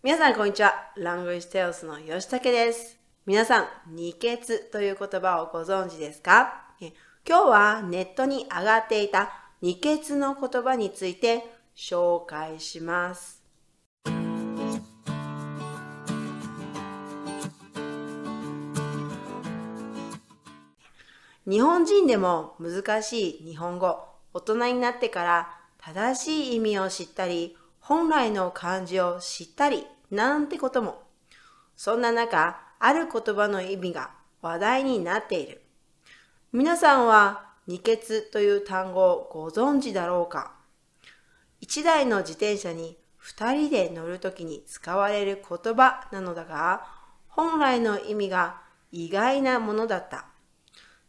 皆さん、こんにちは。ラングイステオスの吉武です。皆さん、二血という言葉をご存知ですか？今日はネットに上がっていた二血の言葉について紹介します。日本人でも難しい日本語、大人になってから正しい意味を知ったり、本来の漢字を知ったり、なんてことも。そんな中、ある言葉の意味が話題になっている。皆さんは二血という単語をご存知だろうか一台の自転車に二人で乗るときに使われる言葉なのだが、本来の意味が意外なものだった。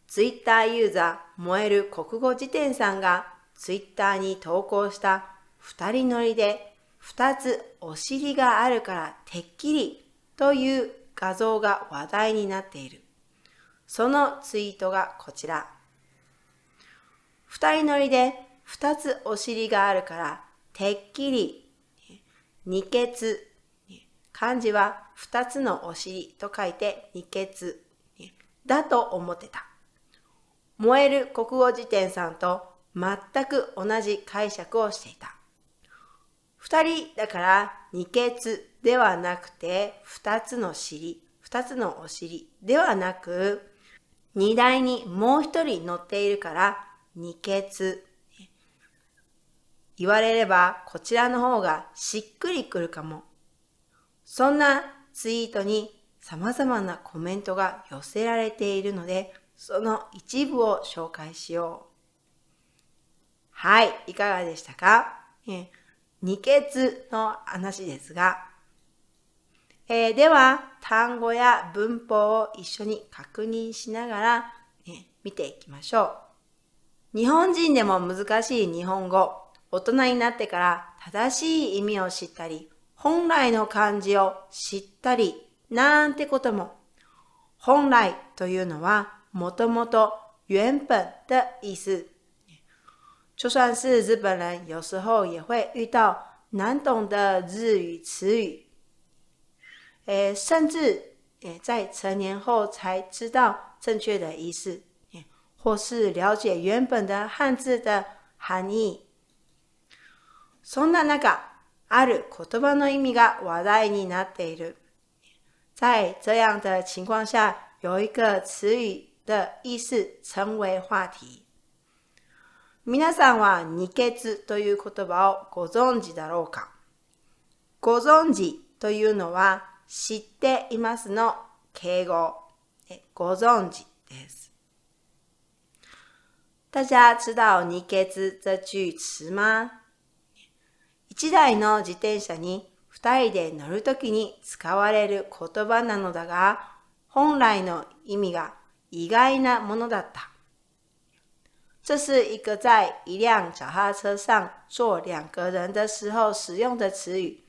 ツイッターユーザー燃える国語辞典さんがツイッターに投稿した二人乗りで二つお尻があるからてっきりという画像が話題になっている。そのツイートがこちら。二人乗りで二つお尻があるからてっきり二血漢字は二つのお尻と書いて二血だと思ってた。燃える国語辞典さんと全く同じ解釈をしていた。二人だから二血ではなくて二つの尻、二つのお尻ではなく荷台にもう一人乗っているから二血。言われればこちらの方がしっくりくるかも。そんなツイートに様々なコメントが寄せられているので、その一部を紹介しよう。はい、いかがでしたか、え、二血の話ですが、えー、では単語や文法を一緒に確認しながら、ね、見ていきましょう。日本人でも難しい日本語、大人になってから正しい意味を知ったり、本来の漢字を知ったり、なんてことも。本来というのはもともと原本的意思。就算是日本人，有时候也会遇到难懂的日语词语，诶，甚至诶在成年后才知道正确的意思，或是了解原本的汉字的含义。そんな中、ある言葉の意味が話題になっている。在这样的情况下，有一个词语的意思成为話題。 皆さんは二血という言葉をご存知だろうか？ご存知というのは知っていますの敬語。ご存知です。大家知道二血这句詞吗一台の自転車に二人で乗るときに使われる言葉なのだが、本来の意味が意外なものだった。这是一个在一辆脚踏车上坐两个人的时候使用的词语，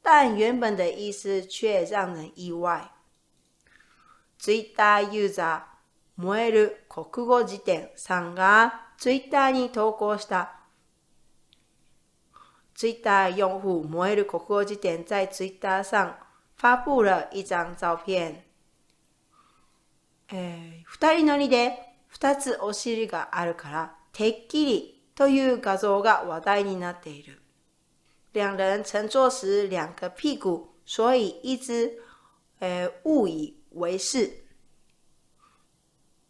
但原本的意思却让人意外。Twitter ユーザー燃える国語辞典さんが Twitter に投稿した。Twitter 用户燃える国語辞典在 Twitter 上发布了一张照片。えー、二人乗りで二つお尻があるから、てっきりという画像が話題になっている。两人乘坐时两个屁股，所以一直呃误以为是。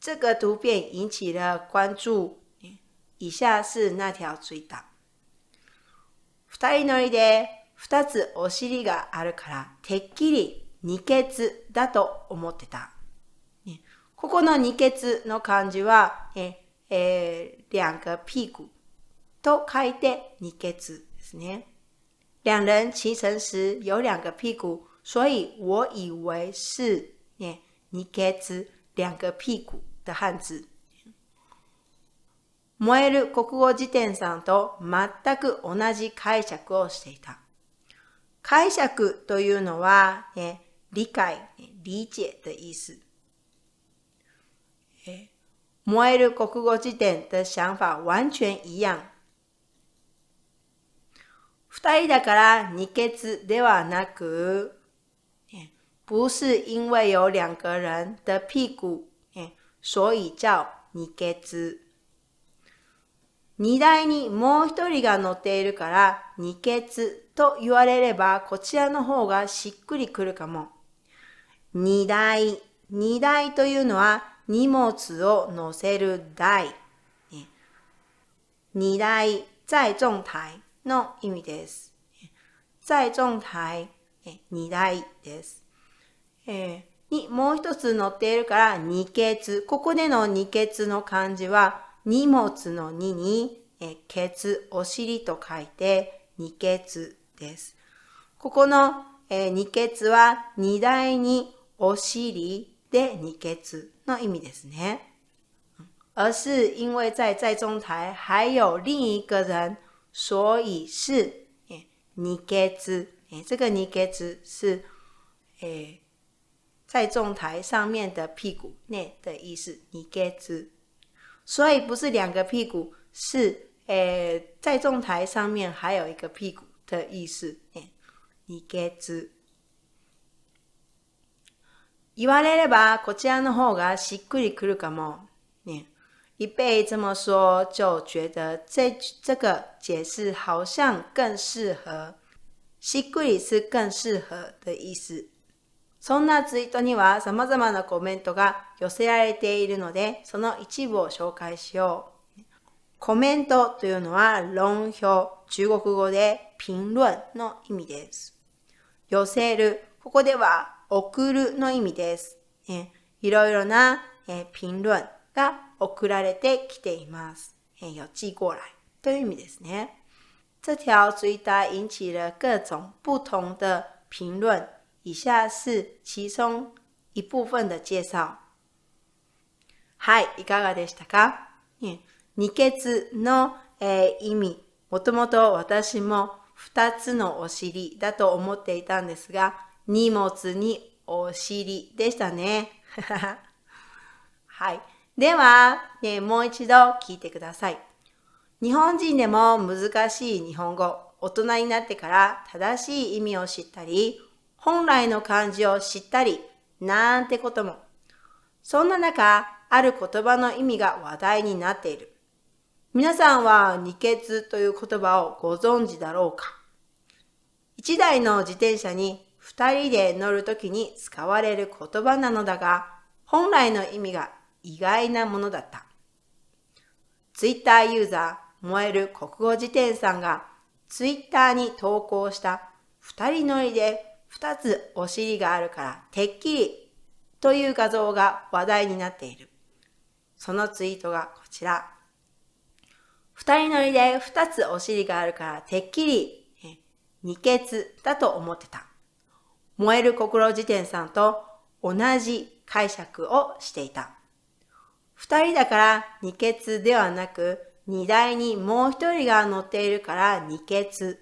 这个图片引起了关注。以下是那条追打。二人乗りで二つお尻があるから、てっきり二血だと思ってた。ここの二血の漢字は、ええー、两个屁股と書いて二血ですね。两人骑乘时有两个屁股，所以我以为是ね二血两个屁股的汉字。燃える国語辞典さんと全く同じ解釈をしていた。解釈というのは、ね、理解、理解的意思。燃える国語辞典的想法完全一样。二人だから二血ではなく、不是因为有两个人的屁股，所以叫二血。荷台にもう一人が乗っているから二血と言われればこちらの方がしっくりくるかも。荷台。荷台というのは荷物を乗せる台。荷台、在重台。の意味です。在重台、二台です。えー、に、もう一つ載っているから二欠。ここでの二欠の漢字は、荷物の二に、えケツ、お尻と書いて、二欠です。ここの、え、二欠は、荷台にお尻で二欠の意味ですね。而是因为在在中台还有另一个人所以是诶，尼给兹诶，这个尼给兹是诶，在重台上面的屁股内的意思。尼给兹，所以不是两个屁股，是诶，在重台上面还有一个屁股的意思。诶，尼给兹。 言われればこちらの方がしっくりくるかも。ね。一被这么说，就觉得这这个解释好像更适合。しっくり是更适合的意思。そんなツイートには様々なコメントが寄せられているので、その一部を紹介しよう。コメントというのは論評、中国語で評論の意味です。寄せる、ここでは送るの意味です。いろいろなえ評論が送られてきています。え有寄过来という意味ですね。这条追答引起了各种不同的评论，以下是其中一部分的介绍。はい、いかがでしたか？二血の、えー、意味、もともと私も二つのお尻だと思っていたんですが、荷物にお尻でしたね。はい。では、ね、もう一度聞いてください。日本人でも難しい日本語、大人になってから正しい意味を知ったり、本来の漢字を知ったり、なんてことも。そんな中、ある言葉の意味が話題になっている。皆さんは二血という言葉をご存知だろうか一台の自転車に二人で乗るときに使われる言葉なのだが、本来の意味が意外なものだった。ツイッターユーザー、燃える国語辞典さんがツイッターに投稿した二人乗りで二つお尻があるからてっきりという画像が話題になっている。そのツイートがこちら。二人乗りで二つお尻があるからてっきり二血だと思ってた。燃える心辞典さんと同じ解釈をしていた。二人だから二血ではなく、荷台にもう一人が乗っているから二血。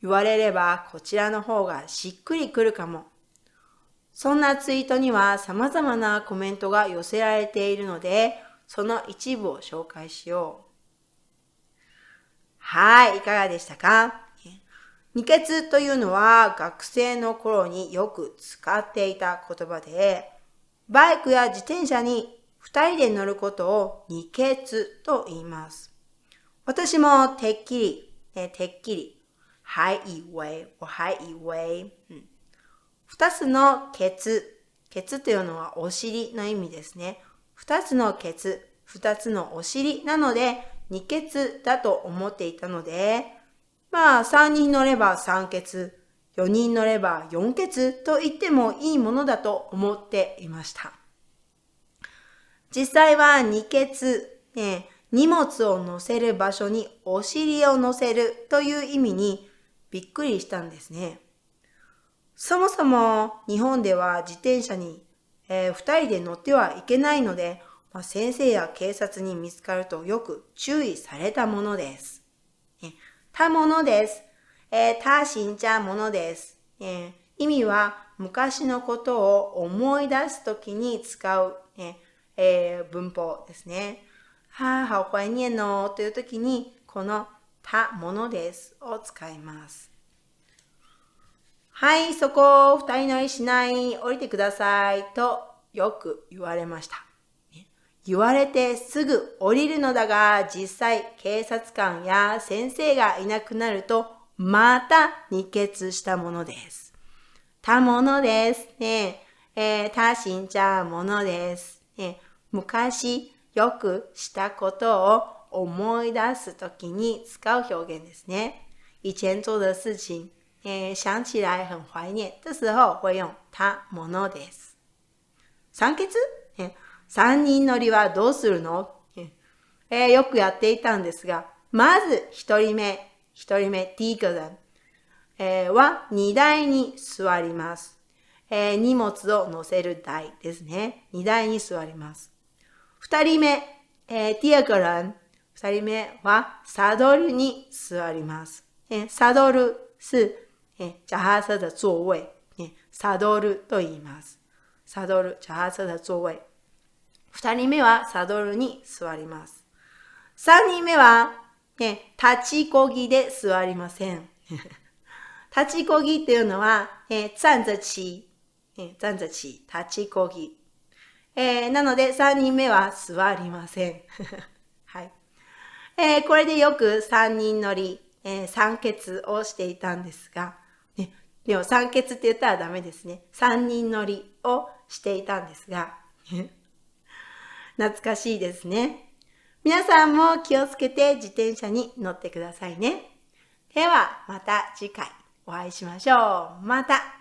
言われればこちらの方がしっくりくるかも。そんなツイートには様々なコメントが寄せられているので、その一部を紹介しよう。はい、いかがでしたか？二血というのは学生の頃によく使っていた言葉で、バイクや自転車に二人で乗ることを二血と言います。私もてっきり、ね、てっきり、はい以为、はい以为、うん。二つのケツ、ケツというのはお尻の意味ですね。二つのケツ、二つのお尻なので、二ケツだと思っていたので、まあ、三人乗れば三ケツ、四人乗れば四ケツと言ってもいいものだと思っていました。実際は二血、ね、荷物を乗せる場所にお尻を乗せるという意味にびっくりしたんですね。そもそも日本では自転車に、えー、二人で乗ってはいけないので、まあ、先生や警察に見つかるとよく注意されたものです。ね、たものです。えー、他信者ものです。えー、意味は昔のことを思い出すときに使う、ね、えー、文法ですね。はあ、好怀念のという時に、このたものですを使います。はい、そこを二人乗りしない、降りてくださいとよく言われました。言われてすぐ降りるのだが、実際警察官や先生がいなくなると、また二血したものです。たものです。ねえー、たしんちゃものです。ね、昔よくしたことを思い出すときに使う表現ですね。以前做的事情、えー、想起来很怀念。这时候会用たものです。酸欠、え三人乗りはどうするの、えー、よくやっていたんですが、まず一人目、一人目、第一个人、えー、は荷台に座ります。えー、荷物を乗せる台ですね。荷台に座ります。二人目、えー、第二个人、二人目はサドルに座ります。えー、サドル是、えー、脚踏車的座位、えー、サドルと言います。サドル、脚踏車的座位。二人目はサドルに座ります。三人目は、ね、立ちこぎで座りません。立ちこぎっていうのは、えー、站着騎、えー、站着騎、立ちこぎ。えー、なので、三人目は座りません。はい。えー、これでよく三人乗り、えー、三欠をしていたんですが、ね、でも三欠って言ったらダメですね。三人乗りをしていたんですが、懐かしいですね。皆さんも気をつけて自転車に乗ってくださいね。では、また次回お会いしましょう。また